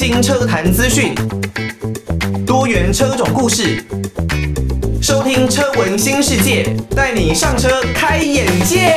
新车坛资讯，多元车种故事，收听车闻新世界，带你上车开眼界。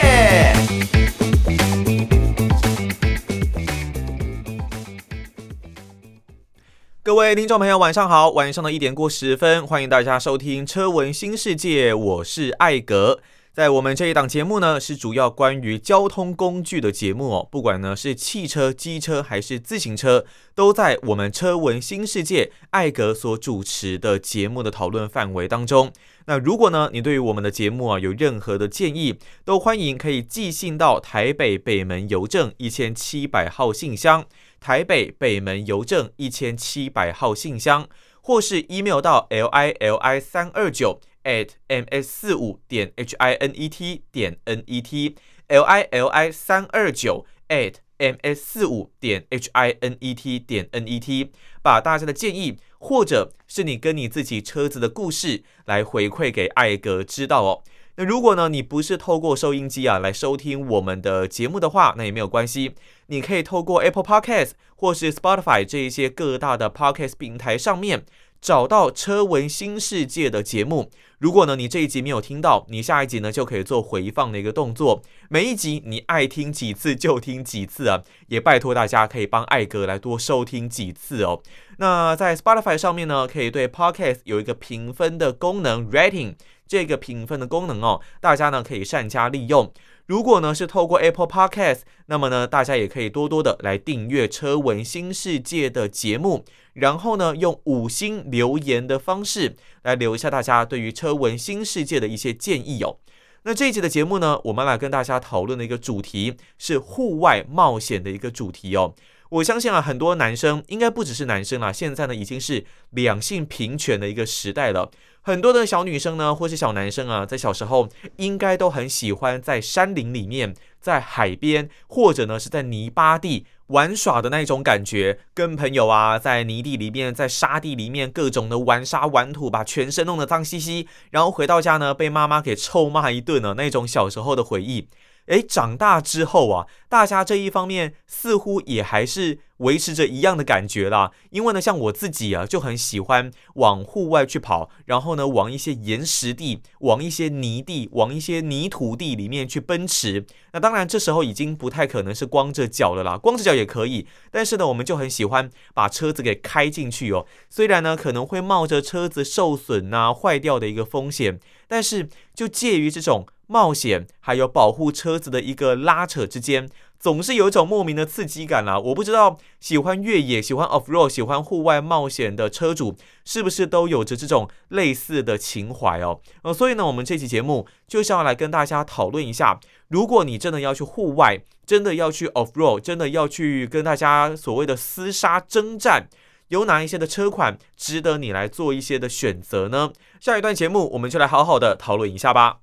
各位听众朋友，晚上好，晚上的一点过十分，欢迎大家收听车闻新世界，我是艾格。在我们这一档节目呢，是主要关于交通工具的节目哦。不管呢是汽车、机车还是自行车，都在我们车闻新世界艾格所主持的节目的讨论范围当中。那如果呢你对于我们的节目啊有任何的建议，都欢迎可以寄信到台北北门邮政一千七百号信箱，台北北门邮政一千七百号信箱，或是 email 到 l i l i 三二九。At ms 四五点 h i n e t 点 n e t l i l i 三二九 at ms 四五点 h i n e t 点 n e t 把大家的建议或者是你跟你自己车子的故事来回馈给艾格知道哦。那如果呢你不是透过收音机啊来收听我们的节目的话，那也没有关系，你可以透过 Apple Podcast 或是 Spotify 这一些各大的 Podcast 平台上面。找到车闻新世界的节目，如果呢你这一集没有听到，你下一集呢就可以做回放的一个动作。每一集你爱听几次就听几次啊，也拜托大家可以帮艾格来多收听几次哦。那在 Spotify 上面呢，可以对 Podcast 有一个评分的功能，Rating 这个评分的功能哦，大家呢可以善加利用。如果呢是透过 Apple Podcast，那么呢大家也可以多多的来订阅车闻新世界的节目。然后呢，用五星留言的方式来留一下大家对于车闻新世界的一些建议哦。那这一集的节目呢，我们来跟大家讨论的一个主题是户外冒险的一个主题哦。我相信啊，很多男生应该不只是男生啦，现在呢已经是两性平权的一个时代了。很多的小女生呢，或是小男生啊，在小时候应该都很喜欢在山林里面，在海边，或者呢是在泥巴地。玩耍的那种感觉，跟朋友啊，在泥地里面，在沙地里面，各种的玩沙玩土，把全身弄得脏兮兮，然后回到家呢，被妈妈给臭骂一顿了，那种小时候的回忆。诶，长大之后啊，大家这一方面似乎也还是维持着一样的感觉啦。因为呢，像我自己啊，就很喜欢往户外去跑，然后呢，往一些岩石地、往一些泥地、往一些泥土地里面去奔驰。那当然，这时候已经不太可能是光着脚了啦，光着脚也可以。但是呢，我们就很喜欢把车子给开进去哦。虽然呢，可能会冒着车子受损啊、坏掉的一个风险，但是就介于这种。冒险还有保护车子的一个拉扯之间，总是有一种莫名的刺激感啦。我不知道喜欢越野、喜欢 off road、喜欢户外冒险的车主是不是都有着这种类似的情怀哦。呃，所以呢，我们这期节目就是要来跟大家讨论一下，如果你真的要去户外，真的要去 off road，真的要去跟大家所谓的厮杀征战，有哪一些的车款值得你来做一些的选择呢？下一段节目我们就来好好的讨论一下吧。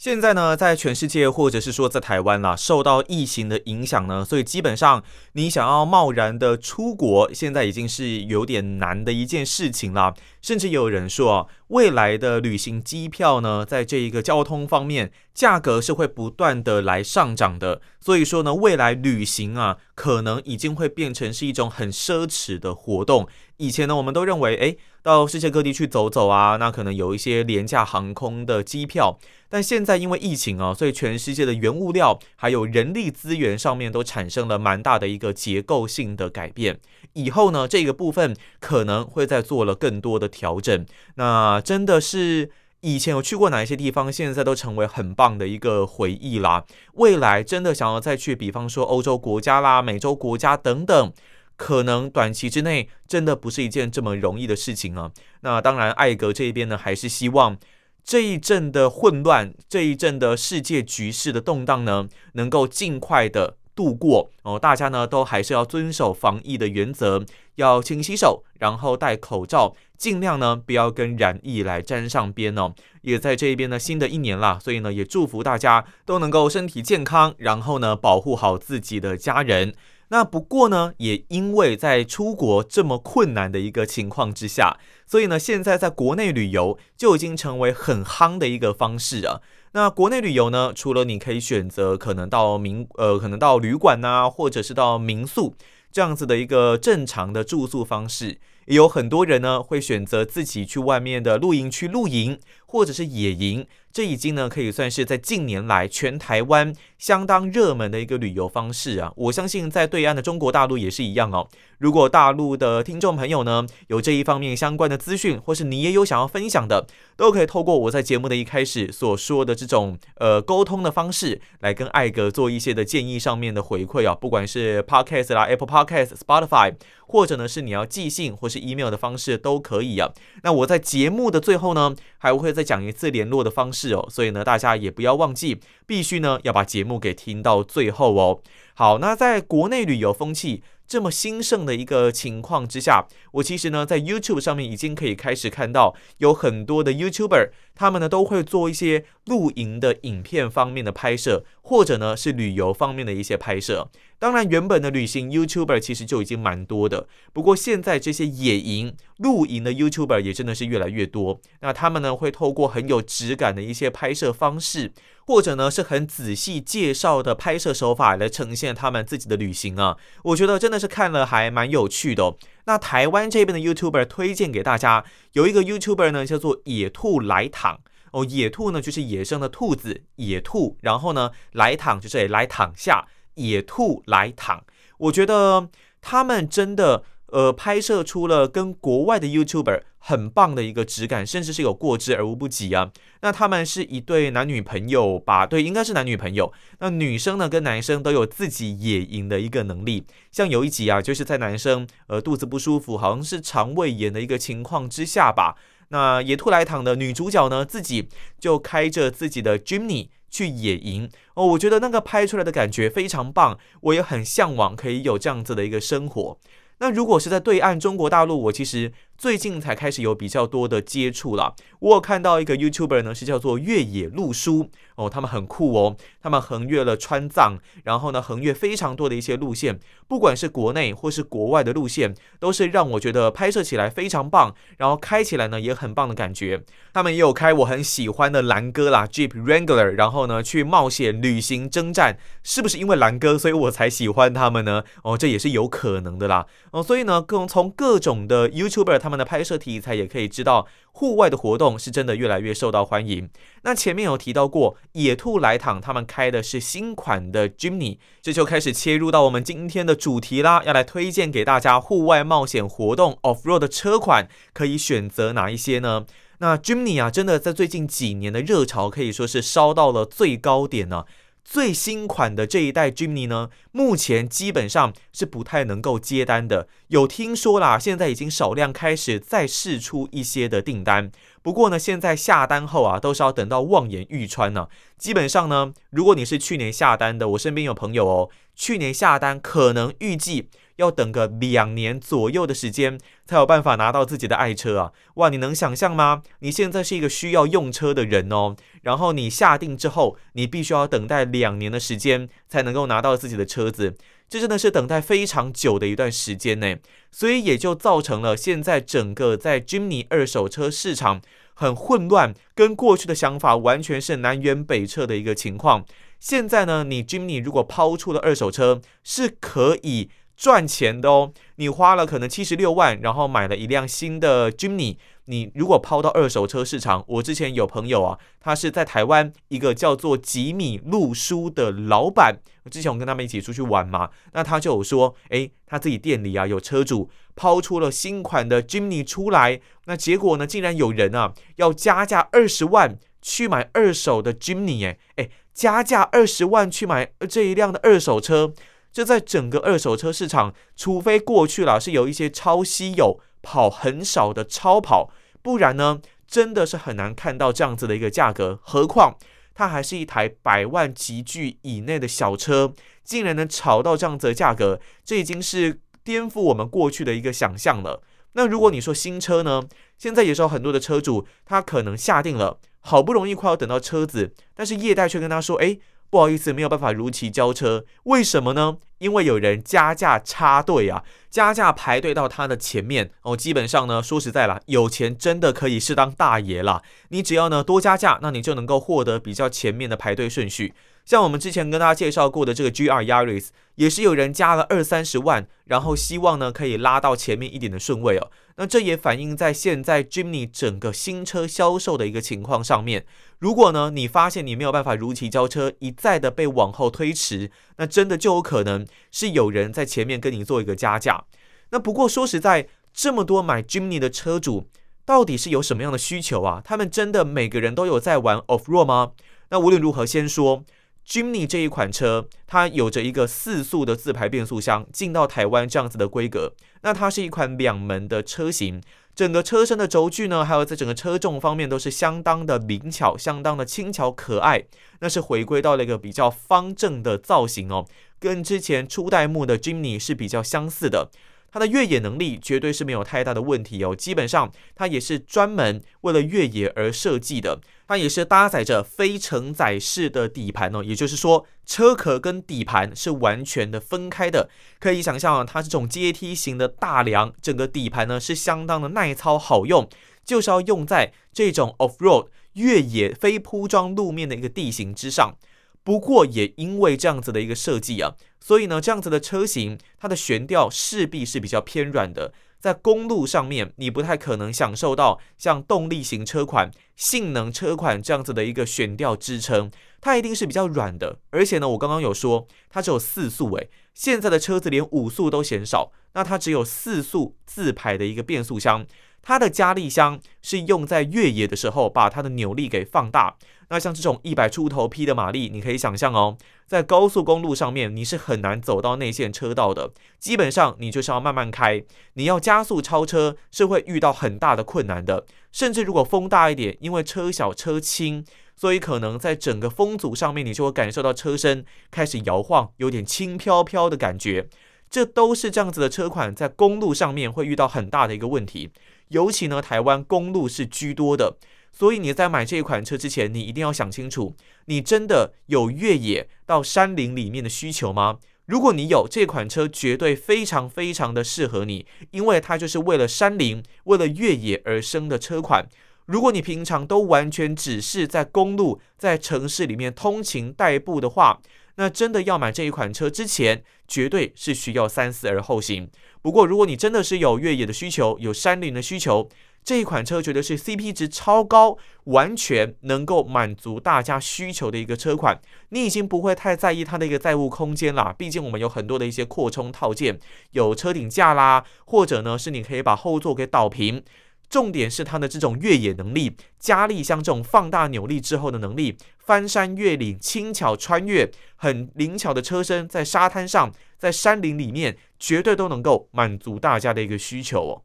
现在呢，在全世界或者是说在台湾啦，受到疫情的影响呢，所以基本上你想要贸然的出国，现在已经是有点难的一件事情了。甚至有人说啊，未来的旅行机票呢，在这一个交通方面，价格是会不断的来上涨的。所以说呢，未来旅行啊，可能已经会变成是一种很奢侈的活动。以前呢，我们都认为，诶，到世界各地去走走啊，那可能有一些廉价航空的机票。但现在因为疫情啊，所以全世界的原物料还有人力资源上面都产生了蛮大的一个结构性的改变。以后呢，这个部分可能会再做了更多的调整。那真的是以前有去过哪一些地方，现在都成为很棒的一个回忆啦。未来真的想要再去，比方说欧洲国家啦、美洲国家等等。可能短期之内真的不是一件这么容易的事情啊。那当然，艾格这边呢，还是希望这一阵的混乱，这一阵的世界局势的动荡呢，能够尽快的度过哦。大家呢都还是要遵守防疫的原则，要勤洗手，然后戴口罩，尽量呢不要跟染疫来沾上边哦。也在这一边呢，新的一年啦，所以呢也祝福大家都能够身体健康，然后呢保护好自己的家人。那不过呢，也因为在出国这么困难的一个情况之下，所以呢，现在在国内旅游就已经成为很夯的一个方式啊。那国内旅游呢，除了你可以选择可能到民呃，可能到旅馆呐，或者是到民宿，这样子的一个正常的住宿方式。也有很多人呢会选择自己去外面的露营区露营，或者是野营。这已经呢可以算是在近年来全台湾相当热门的一个旅游方式啊。我相信在对岸的中国大陆也是一样哦。如果大陆的听众朋友呢有这一方面相关的资讯，或是你也有想要分享的，都可以透过我在节目的一开始所说的这种呃沟通的方式，来跟艾格做一些的建议上面的回馈啊。不管是 Podcast 啦、Apple Podcast、Spotify，或者呢是你要寄信或是 email 的方式都可以啊。那我在节目的最后呢，还会在再讲一次联络的方式哦。所以呢，大家也不要忘记，必须呢要把节目给听到最后哦。好，那在国内旅游风气这么兴盛的一个情况之下，我其实呢在 YouTube 上面已经可以开始看到有很多的 YouTuber，他们呢都会做一些露营的影片方面的拍摄，或者呢是旅游方面的一些拍摄。当然，原本的旅行 YouTuber 其实就已经蛮多的，不过现在这些野营露营的 YouTuber 也真的是越来越多。那他们呢会透过很有质感的一些拍摄方式，或者呢是很仔细介绍的拍摄手法来呈现他们自己的旅行啊，我觉得真的是看了还蛮有趣的。那台湾这边的 YouTuber 推荐给大家，有一个 YouTuber 呢叫做野兔来躺哦，野兔呢就是野生的兔子，野兔，然后呢来躺就是来躺下，野兔来躺，我觉得他们真的。呃，拍摄出了跟国外的 YouTuber 很棒的一个质感，甚至是有过之而无不及啊。那他们是一对男女朋友吧？对，应该是男女朋友。那女生呢，跟男生都有自己野营的一个能力。像有一集啊，就是在男生呃肚子不舒服，好像是肠胃炎的一个情况之下吧。那野兔来躺的女主角呢，自己就开着自己的 Jimny 去野营哦。我觉得那个拍出来的感觉非常棒，我也很向往可以有这样子的一个生活。那如果是在对岸中国大陆，我其实最近才开始有比较多的接触了。我有看到一个 YouTuber 呢，是叫做越野路书哦，他们很酷哦，他们横越了川藏，然后呢横越非常多的一些路线，不管是国内或是国外的路线，都是让我觉得拍摄起来非常棒，然后开起来呢也很棒的感觉。他们也有开我很喜欢的蓝哥啦，Jeep Wrangler，然后呢去冒险旅行征战，是不是因为蓝哥所以我才喜欢他们呢？哦，这也是有可能的啦。哦，所以呢，各从各种的 YouTuber 他们的拍摄题材也可以知道，户外的活动是真的越来越受到欢迎。那前面有提到过，野兔来躺他们开的是新款的 Jimny，这就开始切入到我们今天的主题啦，要来推荐给大家户外冒险活动 Off Road 的车款，可以选择哪一些呢？那 Jimny 啊，真的在最近几年的热潮可以说是烧到了最高点呢。最新款的这一代 Jimny 呢，目前基本上是不太能够接单的。有听说啦，现在已经少量开始再试出一些的订单。不过呢，现在下单后啊，都是要等到望眼欲穿呢。基本上呢，如果你是去年下单的，我身边有朋友哦，去年下单可能预计。要等个两年左右的时间，才有办法拿到自己的爱车啊！哇，你能想象吗？你现在是一个需要用车的人哦，然后你下定之后，你必须要等待两年的时间，才能够拿到自己的车子，这真的是等待非常久的一段时间呢。所以也就造成了现在整个在 Jimny 二手车市场很混乱，跟过去的想法完全是南辕北辙的一个情况。现在呢，你 Jimny 如果抛出了二手车，是可以。赚钱的哦，你花了可能七十六万，然后买了一辆新的 Jimny。你如果抛到二手车市场，我之前有朋友啊，他是在台湾一个叫做吉米路书的老板。之前我跟他们一起出去玩嘛，那他就有说，诶，他自己店里啊有车主抛出了新款的 Jimny 出来，那结果呢，竟然有人啊要加价二十万去买二手的 Jimny，诶诶，加价二十万去买这一辆的二手车。这在整个二手车市场，除非过去了是有一些超稀有、跑很少的超跑，不然呢，真的是很难看到这样子的一个价格。何况它还是一台百万级距以内的小车，竟然能炒到这样子的价格，这已经是颠覆我们过去的一个想象了。那如果你说新车呢，现在也是有很多的车主，他可能下定了，好不容易快要等到车子，但是业代却跟他说，哎。不好意思，没有办法如期交车。为什么呢？因为有人加价插队啊，加价排队到他的前面哦。基本上呢，说实在了，有钱真的可以是当大爷了。你只要呢多加价，那你就能够获得比较前面的排队顺序。像我们之前跟大家介绍过的这个 GR Yaris，也是有人加了二三十万，然后希望呢可以拉到前面一点的顺位哦。那这也反映在现在 Jimny 整个新车销售的一个情况上面。如果呢你发现你没有办法如期交车，一再的被往后推迟，那真的就有可能是有人在前面跟你做一个加价。那不过说实在，这么多买 Jimny 的车主，到底是有什么样的需求啊？他们真的每个人都有在玩 Off Road 吗？那无论如何，先说。Jimny 这一款车，它有着一个四速的自排变速箱，进到台湾这样子的规格。那它是一款两门的车型，整个车身的轴距呢，还有在整个车重方面都是相当的灵巧，相当的轻巧可爱。那是回归到了一个比较方正的造型哦，跟之前初代目的 Jimny 是比较相似的。它的越野能力绝对是没有太大的问题哦，基本上它也是专门为了越野而设计的。它也是搭载着非承载式的底盘哦，也就是说车壳跟底盘是完全的分开的。可以想象啊，它这种阶梯型的大梁，整个底盘呢是相当的耐操好用，就是要用在这种 off road 越野非铺装路面的一个地形之上。不过也因为这样子的一个设计啊，所以呢，这样子的车型它的悬吊势必是比较偏软的。在公路上面，你不太可能享受到像动力型车款、性能车款这样子的一个悬吊支撑，它一定是比较软的。而且呢，我刚刚有说它只有四速，诶，现在的车子连五速都嫌少，那它只有四速自排的一个变速箱。它的加力箱是用在越野的时候，把它的扭力给放大。那像这种一百出头匹的马力，你可以想象哦，在高速公路上面，你是很难走到内线车道的。基本上，你就是要慢慢开，你要加速超车是会遇到很大的困难的。甚至如果风大一点，因为车小车轻，所以可能在整个风阻上面，你就会感受到车身开始摇晃，有点轻飘飘的感觉。这都是这样子的车款在公路上面会遇到很大的一个问题。尤其呢，台湾公路是居多的，所以你在买这一款车之前，你一定要想清楚，你真的有越野到山林里面的需求吗？如果你有，这款车绝对非常非常的适合你，因为它就是为了山林、为了越野而生的车款。如果你平常都完全只是在公路、在城市里面通勤代步的话，那真的要买这一款车之前，绝对是需要三思而后行。不过，如果你真的是有越野的需求，有山林的需求，这一款车绝对是 CP 值超高，完全能够满足大家需求的一个车款。你已经不会太在意它的一个载物空间啦，毕竟我们有很多的一些扩充套件，有车顶架啦，或者呢是你可以把后座给倒平。重点是它的这种越野能力，加力箱这种放大扭力之后的能力，翻山越岭、轻巧穿越、很灵巧的车身，在沙滩上、在山林里面，绝对都能够满足大家的一个需求哦。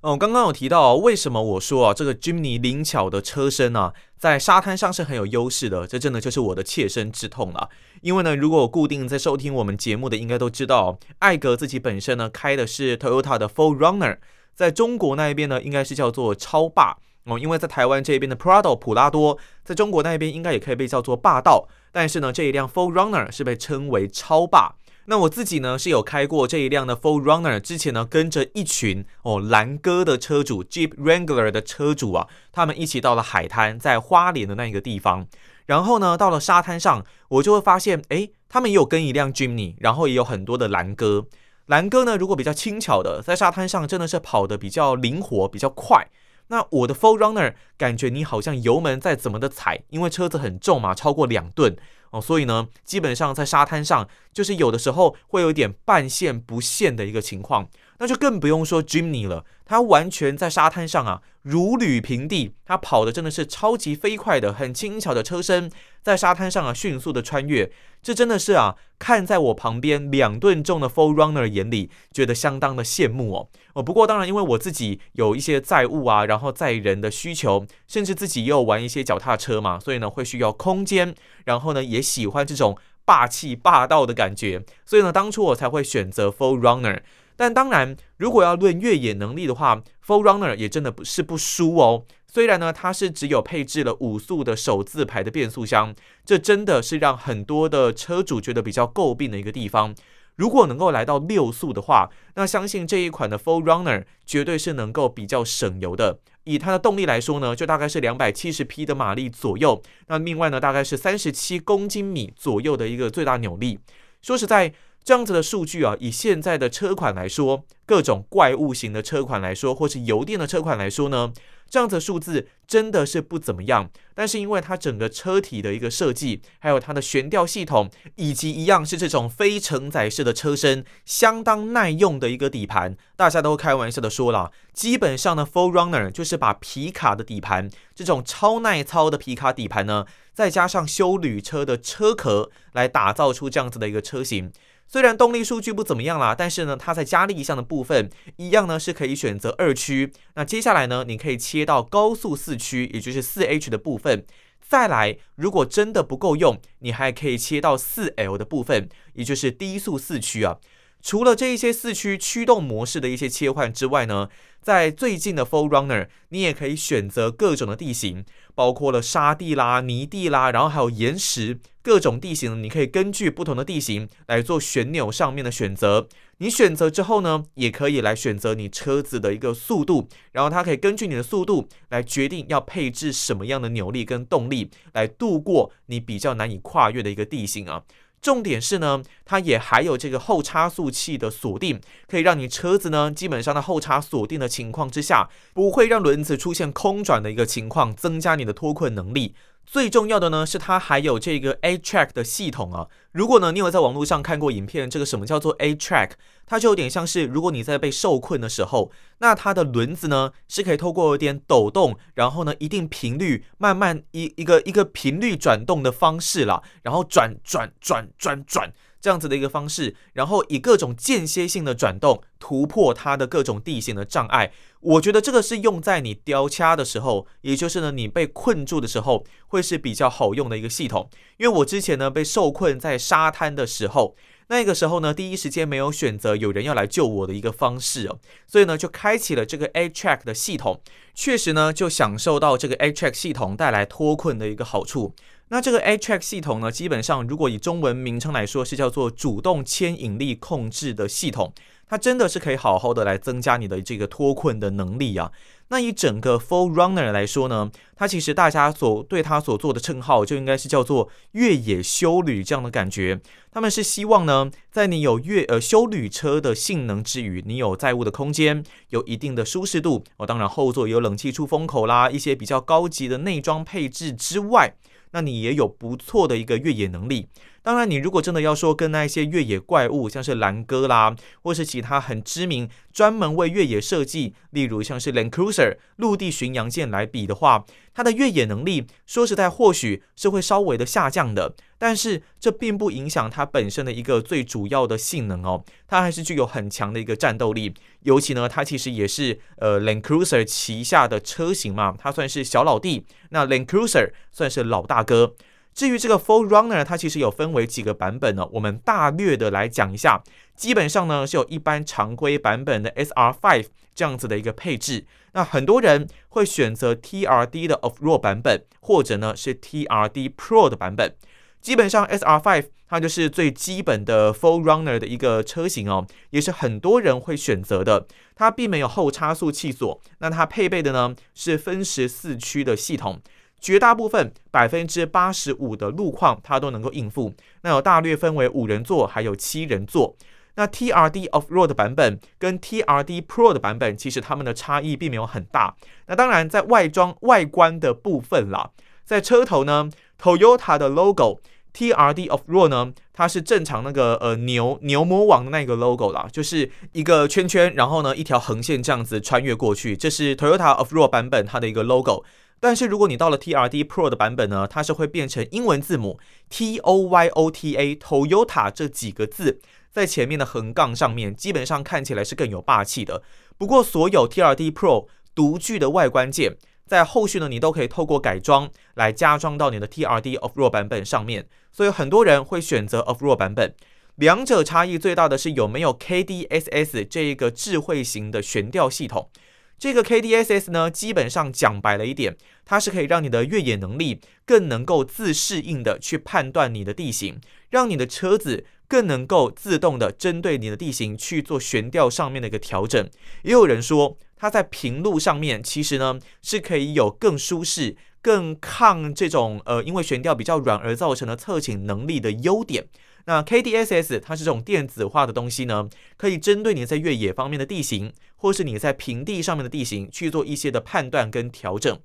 哦，刚刚有提到为什么我说啊，这个 Jimny 灵巧的车身啊，在沙滩上是很有优势的，这真的就是我的切身之痛了。因为呢，如果固定在收听我们节目的，应该都知道，艾格自己本身呢开的是 Toyota 的 4Runner。在中国那一边呢，应该是叫做超霸哦，因为在台湾这边的 Prado 普拉多，在中国那边应该也可以被叫做霸道，但是呢，这一辆 Four Runner 是被称为超霸。那我自己呢是有开过这一辆的 Full Runner，之前呢跟着一群哦蓝哥的车主 Jeep Wrangler 的车主啊，他们一起到了海滩，在花莲的那一个地方，然后呢到了沙滩上，我就会发现，诶，他们也有跟一辆 Jimny，然后也有很多的蓝哥。蓝哥呢，如果比较轻巧的，在沙滩上真的是跑得比较灵活、比较快。那我的 4Runner 感觉你好像油门再怎么的踩，因为车子很重嘛，超过两吨哦，所以呢，基本上在沙滩上就是有的时候会有点半陷不陷的一个情况。那就更不用说 Jimny 了，它完全在沙滩上啊，如履平地，它跑的真的是超级飞快的，很轻巧的车身，在沙滩上啊迅速的穿越，这真的是啊，看在我旁边两吨重的 Full Runner 眼里，觉得相当的羡慕哦。哦，不过当然，因为我自己有一些载物啊，然后载人的需求，甚至自己也有玩一些脚踏车嘛，所以呢会需要空间，然后呢也喜欢这种霸气霸道的感觉，所以呢当初我才会选择 Full Runner。但当然，如果要论越野能力的话，4Runner 也真的不是不输哦。虽然呢，它是只有配置了五速的手自排的变速箱，这真的是让很多的车主觉得比较诟病的一个地方。如果能够来到六速的话，那相信这一款的 4Runner 绝对是能够比较省油的。以它的动力来说呢，就大概是两百七十匹的马力左右。那另外呢，大概是三十七公斤米左右的一个最大扭力。说实在，这样子的数据啊，以现在的车款来说，各种怪物型的车款来说，或是油电的车款来说呢。这样子的数字真的是不怎么样，但是因为它整个车体的一个设计，还有它的悬吊系统，以及一样是这种非承载式的车身，相当耐用的一个底盘，大家都开玩笑的说了，基本上呢，4Runner 就是把皮卡的底盘，这种超耐操的皮卡底盘呢，再加上休旅车的车壳来打造出这样子的一个车型。虽然动力数据不怎么样啦，但是呢，它在加力一项的部分一样呢是可以选择二驱。那接下来呢，你可以切到高速四驱，也就是四 H 的部分。再来，如果真的不够用，你还可以切到四 L 的部分，也就是低速四驱啊。除了这一些四驱驱动模式的一些切换之外呢，在最近的 Full Runner，你也可以选择各种的地形，包括了沙地啦、泥地啦，然后还有岩石，各种地形，你可以根据不同的地形来做旋钮上面的选择。你选择之后呢，也可以来选择你车子的一个速度，然后它可以根据你的速度来决定要配置什么样的扭力跟动力，来度过你比较难以跨越的一个地形啊。重点是呢，它也还有这个后差速器的锁定，可以让你车子呢，基本上在后差锁定的情况之下，不会让轮子出现空转的一个情况，增加你的脱困能力。最重要的呢，是它还有这个 A-Track 的系统啊。如果呢，你有在网络上看过影片，这个什么叫做 A-Track，它就有点像是如果你在被受困的时候，那它的轮子呢是可以透过有点抖动，然后呢一定频率慢慢一一个一个频率转动的方式啦，然后转转转转转。转转这样子的一个方式，然后以各种间歇性的转动突破它的各种地形的障碍。我觉得这个是用在你吊掐的时候，也就是呢你被困住的时候，会是比较好用的一个系统。因为我之前呢被受困在沙滩的时候，那个时候呢第一时间没有选择有人要来救我的一个方式哦，所以呢就开启了这个 A-Track 的系统，确实呢就享受到这个 A-Track 系统带来脱困的一个好处。那这个 A-Track 系统呢，基本上如果以中文名称来说，是叫做主动牵引力控制的系统。它真的是可以好好的来增加你的这个脱困的能力啊。那以整个 4Runner 来说呢，它其实大家所对它所做的称号就应该是叫做越野休旅这样的感觉。他们是希望呢，在你有越呃休旅车的性能之余，你有载物的空间，有一定的舒适度哦，当然后座有冷气出风口啦，一些比较高级的内装配置之外。那你也有不错的一个越野能力。当然，你如果真的要说跟那一些越野怪物，像是兰哥啦，或是其他很知名、专门为越野设计，例如像是 Land Cruiser 陆地巡洋舰来比的话，它的越野能力，说实在，或许是会稍微的下降的。但是这并不影响它本身的一个最主要的性能哦，它还是具有很强的一个战斗力。尤其呢，它其实也是呃 Land Cruiser 旗下的车型嘛，它算是小老弟，那 Land Cruiser 算是老大哥。至于这个 4Runner，它其实有分为几个版本呢？我们大略的来讲一下。基本上呢，是有一般常规版本的 SR5 这样子的一个配置。那很多人会选择 TRD 的 Off-Road 版本，或者呢是 TRD Pro 的版本。基本上 SR5 它就是最基本的 4Runner 的一个车型哦，也是很多人会选择的。它并没有后差速器锁，那它配备的呢是分时四驱的系统。绝大部分百分之八十五的路况，它都能够应付。那有大略分为五人座，还有七人座。那 TRD Off-Road 的版本跟 TRD Pro 的版本，其实它们的差异并没有很大。那当然，在外装外观的部分啦，在车头呢，Toyota 的 logo，TRD Off-Road 呢，它是正常那个呃牛牛魔王的那个 logo 啦，就是一个圈圈，然后呢一条横线这样子穿越过去，这是 Toyota Off-Road 版本它的一个 logo。但是如果你到了 TRD Pro 的版本呢，它是会变成英文字母 T O Y O T A Toyota 这几个字在前面的横杠上面，基本上看起来是更有霸气的。不过所有 TRD Pro 独具的外观件，在后续呢，你都可以透过改装来加装到你的 TRD Off-Road 版本上面。所以很多人会选择 Off-Road 版本。两者差异最大的是有没有 KDSS 这一个智慧型的悬吊系统。这个 KDSS 呢，基本上讲白了一点，它是可以让你的越野能力更能够自适应的去判断你的地形，让你的车子更能够自动的针对你的地形去做悬吊上面的一个调整。也有人说，它在平路上面其实呢是可以有更舒适、更抗这种呃因为悬吊比较软而造成的侧倾能力的优点。那 KDSS 它是这种电子化的东西呢，可以针对你在越野方面的地形，或是你在平地上面的地形去做一些的判断跟调整。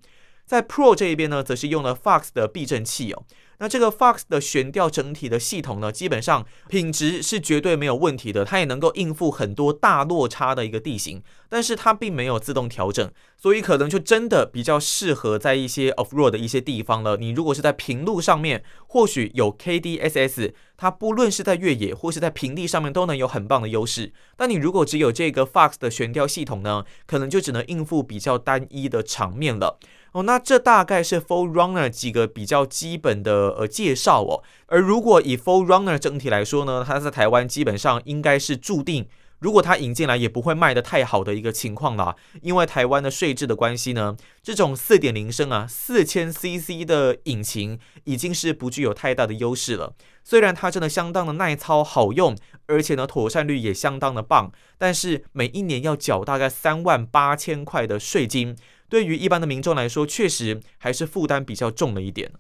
在 Pro 这一边呢，则是用了 Fox 的避震器哦。那这个 Fox 的悬吊整体的系统呢，基本上品质是绝对没有问题的，它也能够应付很多大落差的一个地形，但是它并没有自动调整，所以可能就真的比较适合在一些 off road 的一些地方了。你如果是在平路上面，或许有 KDSS，它不论是在越野或是在平地上面都能有很棒的优势。但你如果只有这个 Fox 的悬吊系统呢，可能就只能应付比较单一的场面了。哦，那这大概是 4Runner 几个比较基本的呃介绍哦。而如果以 4Runner 整体来说呢，它在台湾基本上应该是注定，如果它引进来也不会卖得太好的一个情况啦。因为台湾的税制的关系呢，这种四点零升啊四千 CC 的引擎已经是不具有太大的优势了。虽然它真的相当的耐操好用，而且呢妥善率也相当的棒，但是每一年要缴大概三万八千块的税金。对于一般的民众来说，确实还是负担比较重了一点。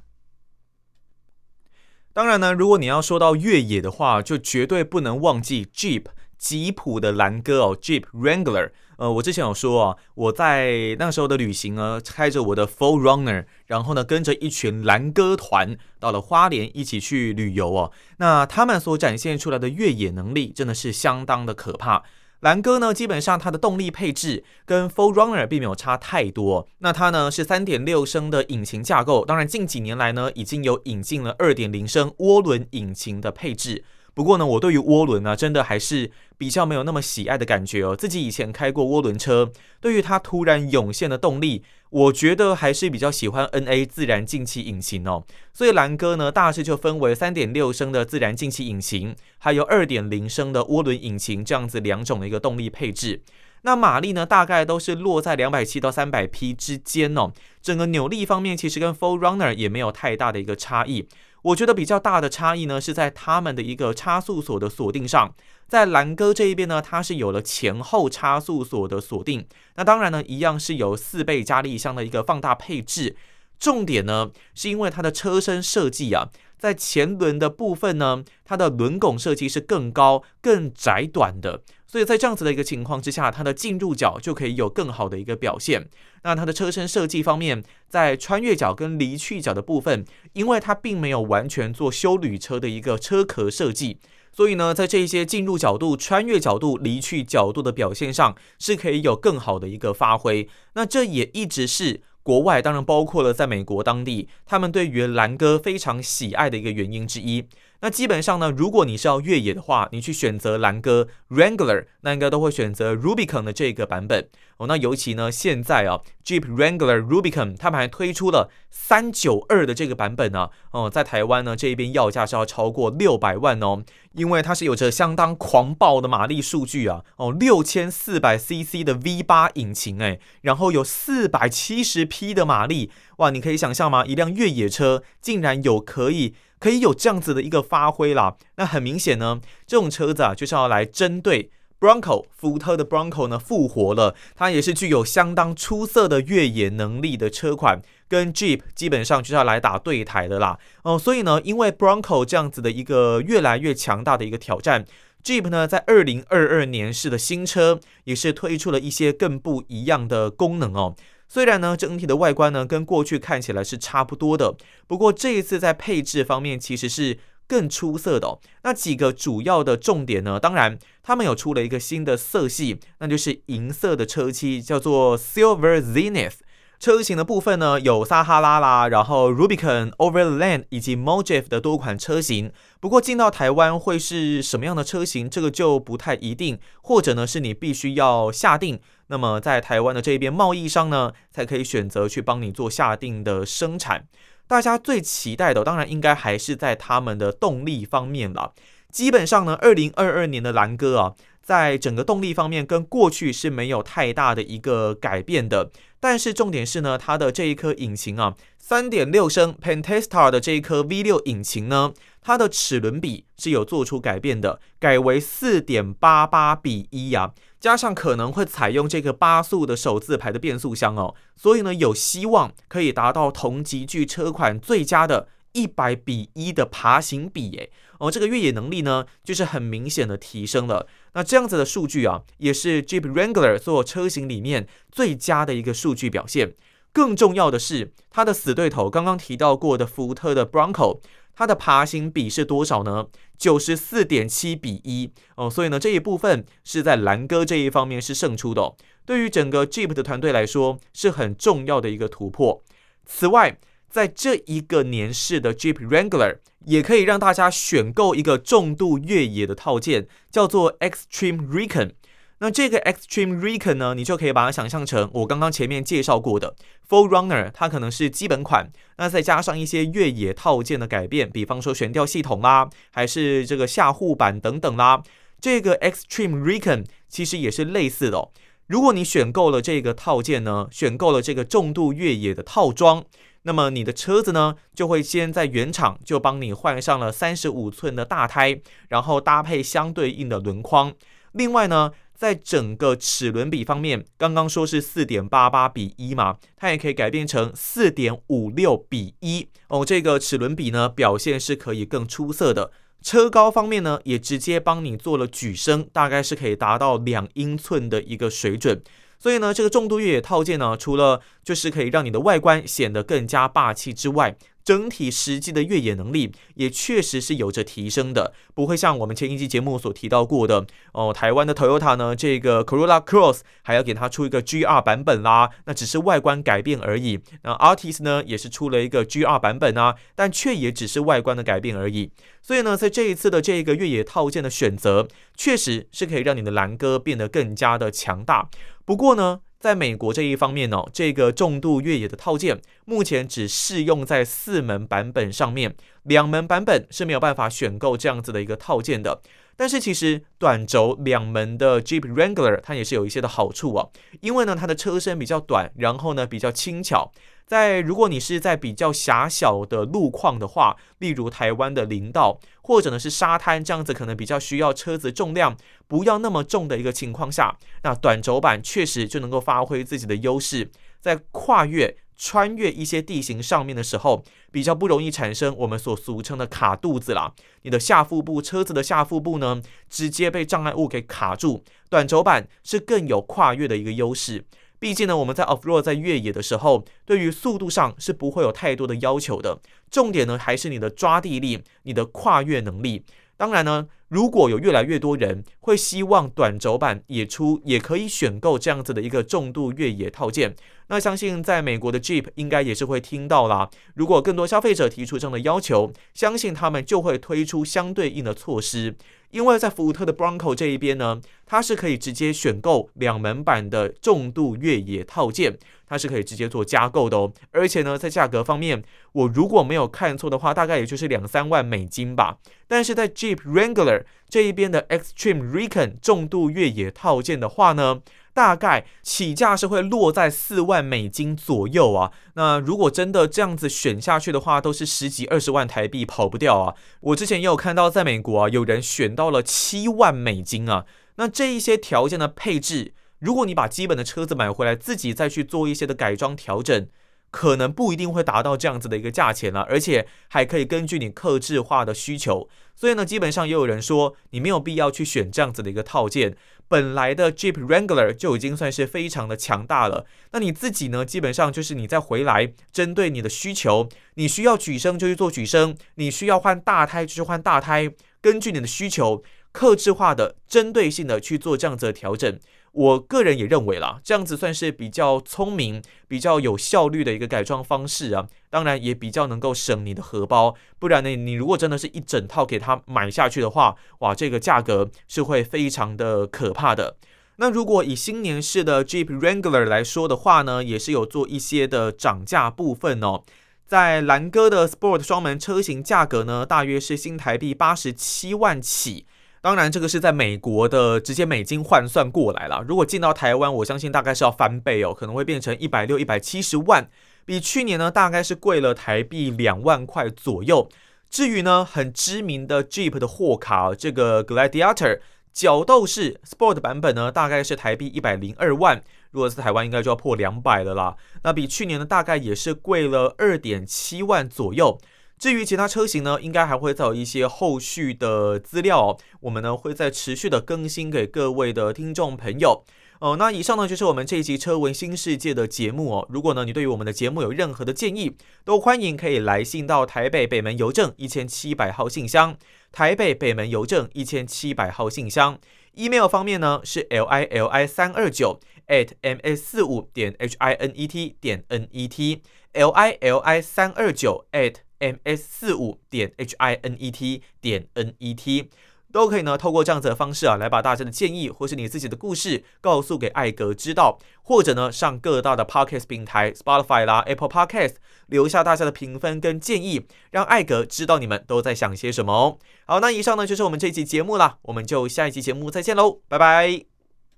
当然呢，如果你要说到越野的话，就绝对不能忘记 Jeep 吉普的蓝哥哦，Jeep Wrangler。呃，我之前有说啊，我在那时候的旅行呢，开着我的 4Runner，然后呢，跟着一群蓝哥团到了花莲一起去旅游哦。那他们所展现出来的越野能力，真的是相当的可怕。蓝哥呢，基本上它的动力配置跟 f o r r u n n e r 并没有差太多。那它呢是三点六升的引擎架构，当然近几年来呢已经有引进了二点零升涡轮引擎的配置。不过呢，我对于涡轮呢，真的还是比较没有那么喜爱的感觉哦。自己以前开过涡轮车，对于它突然涌现的动力，我觉得还是比较喜欢 NA 自然进气引擎哦。所以蓝哥呢，大致就分为三点六升的自然进气引擎，还有二点零升的涡轮引擎这样子两种的一个动力配置。那马力呢，大概都是落在两百七到三百匹之间哦。整个扭力方面，其实跟 Full Runner 也没有太大的一个差异。我觉得比较大的差异呢，是在他们的一个差速锁的锁定上。在蓝哥这一边呢，它是有了前后差速锁的锁定。那当然呢，一样是有四倍加力箱的一个放大配置。重点呢，是因为它的车身设计啊，在前轮的部分呢，它的轮拱设计是更高、更窄短的。所以在这样子的一个情况之下，它的进入角就可以有更好的一个表现。那它的车身设计方面，在穿越角跟离去角的部分，因为它并没有完全做休旅车的一个车壳设计，所以呢，在这些进入角度、穿越角度、离去角度的表现上，是可以有更好的一个发挥。那这也一直是国外，当然包括了在美国当地，他们对于蓝哥非常喜爱的一个原因之一。那基本上呢，如果你是要越野的话，你去选择蓝哥 Wrangler，那应该都会选择 Rubicon 的这个版本哦。那尤其呢，现在啊，Jeep Wrangler Rubicon 他们还推出了三九二的这个版本呢、哦，在台湾呢这边要价是要超过六百万哦，因为它是有着相当狂暴的马力数据啊。哦，六千四百 CC 的 V 八引擎哎，然后有四百七十匹的马力，哇，你可以想象吗？一辆越野车竟然有可以。可以有这样子的一个发挥啦，那很明显呢，这种车子啊就是要来针对 Bronco 福特的 Bronco 呢复活了，它也是具有相当出色的越野能力的车款，跟 Jeep 基本上就是要来打对台的啦。哦，所以呢，因为 Bronco 这样子的一个越来越强大的一个挑战，Jeep 呢在二零二二年式的新车也是推出了一些更不一样的功能哦。虽然呢，整体的外观呢跟过去看起来是差不多的，不过这一次在配置方面其实是更出色的哦。那几个主要的重点呢，当然他们有出了一个新的色系，那就是银色的车漆，叫做 Silver Zenith。车型的部分呢，有撒哈拉啦，然后 Rubicon、Overland 以及 Mojave 的多款车型。不过进到台湾会是什么样的车型，这个就不太一定，或者呢是你必须要下定。那么在台湾的这边贸易商呢，才可以选择去帮你做下定的生产。大家最期待的，当然应该还是在他们的动力方面了。基本上呢，二零二二年的蓝哥啊，在整个动力方面跟过去是没有太大的一个改变的。但是重点是呢，它的这一颗引擎啊，三点六升 Pentastar 的这一颗 V 六引擎呢，它的齿轮比是有做出改变的，改为四点八八比一呀，加上可能会采用这个八速的手自排的变速箱哦，所以呢，有希望可以达到同级距车款最佳的一百比一的爬行比诶。哦，这个越野能力呢，就是很明显的提升了。那这样子的数据啊，也是 Jeep Wrangler 所有车型里面最佳的一个数据表现。更重要的是，它的死对头刚刚提到过的福特的 Bronco，它的爬行比是多少呢？九十四点七比一哦。所以呢，这一部分是在蓝哥这一方面是胜出的。对于整个 Jeep 的团队来说，是很重要的一个突破。此外，在这一个年式的 Jeep Wrangler 也可以让大家选购一个重度越野的套件，叫做 Extreme Recon。那这个 Extreme Recon 呢，你就可以把它想象成我刚刚前面介绍过的 4Runner，它可能是基本款，那再加上一些越野套件的改变，比方说悬吊系统啦，还是这个下护板等等啦。这个 Extreme Recon 其实也是类似的哦。如果你选购了这个套件呢，选购了这个重度越野的套装。那么你的车子呢，就会先在原厂就帮你换上了三十五寸的大胎，然后搭配相对应的轮框。另外呢，在整个齿轮比方面，刚刚说是四点八八比一嘛，它也可以改变成四点五六比一哦。这个齿轮比呢，表现是可以更出色的。车高方面呢，也直接帮你做了举升，大概是可以达到两英寸的一个水准。所以呢，这个重度越野套件呢，除了就是可以让你的外观显得更加霸气之外，整体实际的越野能力也确实是有着提升的，不会像我们前一期节目所提到过的哦。台湾的 Toyota 呢，这个 Corolla Cross 还要给它出一个 GR 版本啦，那只是外观改变而已。那 Artis 呢，也是出了一个 GR 版本啊，但却也只是外观的改变而已。所以呢，在这一次的这个越野套件的选择，确实是可以让你的蓝哥变得更加的强大。不过呢，在美国这一方面呢，这个重度越野的套件目前只适用在四门版本上面，两门版本是没有办法选购这样子的一个套件的。但是其实短轴两门的 Jeep Wrangler 它也是有一些的好处啊，因为呢它的车身比较短，然后呢比较轻巧。在如果你是在比较狭小的路况的话，例如台湾的林道，或者呢是沙滩这样子，可能比较需要车子重量不要那么重的一个情况下，那短轴版确实就能够发挥自己的优势，在跨越、穿越一些地形上面的时候，比较不容易产生我们所俗称的卡肚子啦。你的下腹部，车子的下腹部呢，直接被障碍物给卡住，短轴版是更有跨越的一个优势。毕竟呢，我们在 off road 在越野的时候，对于速度上是不会有太多的要求的。重点呢，还是你的抓地力、你的跨越能力。当然呢，如果有越来越多人会希望短轴版也出，也可以选购这样子的一个重度越野套件，那相信在美国的 Jeep 应该也是会听到啦。如果更多消费者提出这样的要求，相信他们就会推出相对应的措施。因为在福特的 Bronco 这一边呢，它是可以直接选购两门版的重度越野套件，它是可以直接做加购的哦。而且呢，在价格方面，我如果没有看错的话，大概也就是两三万美金吧。但是在 Jeep Wrangler 这一边的 Extreme Recon 重度越野套件的话呢，大概起价是会落在四万美金左右啊。那如果真的这样子选下去的话，都是十几二十万台币跑不掉啊。我之前也有看到，在美国啊，有人选到了七万美金啊。那这一些条件的配置，如果你把基本的车子买回来，自己再去做一些的改装调整。可能不一定会达到这样子的一个价钱了，而且还可以根据你客制化的需求，所以呢，基本上也有人说你没有必要去选这样子的一个套件，本来的 Jeep Wrangler 就已经算是非常的强大了，那你自己呢，基本上就是你再回来针对你的需求，你需要举升就去做举升，你需要换大胎就去换大胎，根据你的需求，克制化的针对性的去做这样子的调整。我个人也认为啦，这样子算是比较聪明、比较有效率的一个改装方式啊。当然也比较能够省你的荷包，不然呢，你如果真的是一整套给他买下去的话，哇，这个价格是会非常的可怕的。那如果以新年式的 Jeep Wrangler 来说的话呢，也是有做一些的涨价部分哦。在蓝哥的 Sport 双门车型价格呢，大约是新台币八十七万起。当然，这个是在美国的直接美金换算过来了。如果进到台湾，我相信大概是要翻倍哦，可能会变成一百六、一百七十万，比去年呢大概是贵了台币两万块左右。至于呢，很知名的 Jeep 的货卡，这个 Gladiator 角斗士 Sport 版本呢，大概是台币一百零二万。如果是台湾，应该就要破两百了啦。那比去年呢，大概也是贵了二点七万左右。至于其他车型呢，应该还会再有一些后续的资料哦，我们呢会再持续的更新给各位的听众朋友。哦，那以上呢就是我们这一集《车闻新世界》的节目哦。如果呢你对于我们的节目有任何的建议，都欢迎可以来信到台北北门邮政一千七百号信箱，台北北门邮政一千七百号信箱。email 方面呢是 l i l i 三二九 at m s 四五点 h i n e t 点 n e t l i l i 三二九 at m s 四五点 h i n e t 点 n e t 都可以呢，透过这样子的方式啊，来把大家的建议或是你自己的故事告诉给艾格知道，或者呢，上各大的 Podcast 平台，Spotify 啦，Apple Podcast，留下大家的评分跟建议，让艾格知道你们都在想些什么哦。好，那以上呢就是我们这期节目啦，我们就下一期节目再见喽，拜拜。